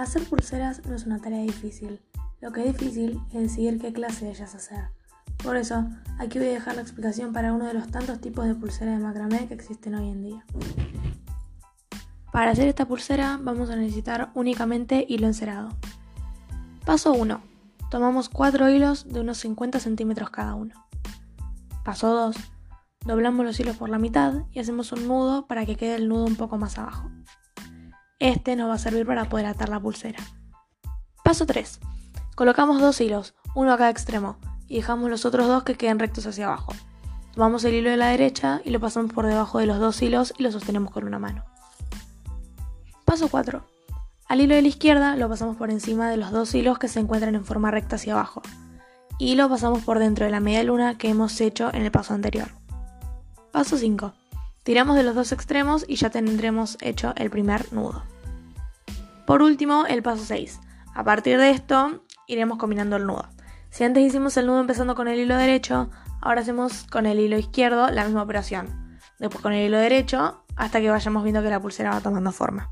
Hacer pulseras no es una tarea difícil. Lo que es difícil es decidir qué clase de ellas hacer. Por eso, aquí voy a dejar la explicación para uno de los tantos tipos de pulseras de macramé que existen hoy en día. Para hacer esta pulsera vamos a necesitar únicamente hilo encerado. Paso 1. Tomamos 4 hilos de unos 50 centímetros cada uno. Paso 2. Doblamos los hilos por la mitad y hacemos un nudo para que quede el nudo un poco más abajo. Este nos va a servir para poder atar la pulsera. Paso 3. Colocamos dos hilos, uno a cada extremo, y dejamos los otros dos que queden rectos hacia abajo. Tomamos el hilo de la derecha y lo pasamos por debajo de los dos hilos y lo sostenemos con una mano. Paso 4. Al hilo de la izquierda lo pasamos por encima de los dos hilos que se encuentran en forma recta hacia abajo. Y lo pasamos por dentro de la media luna que hemos hecho en el paso anterior. Paso 5. Tiramos de los dos extremos y ya tendremos hecho el primer nudo. Por último, el paso 6. A partir de esto, iremos combinando el nudo. Si antes hicimos el nudo empezando con el hilo derecho, ahora hacemos con el hilo izquierdo la misma operación. Después con el hilo derecho, hasta que vayamos viendo que la pulsera va tomando forma.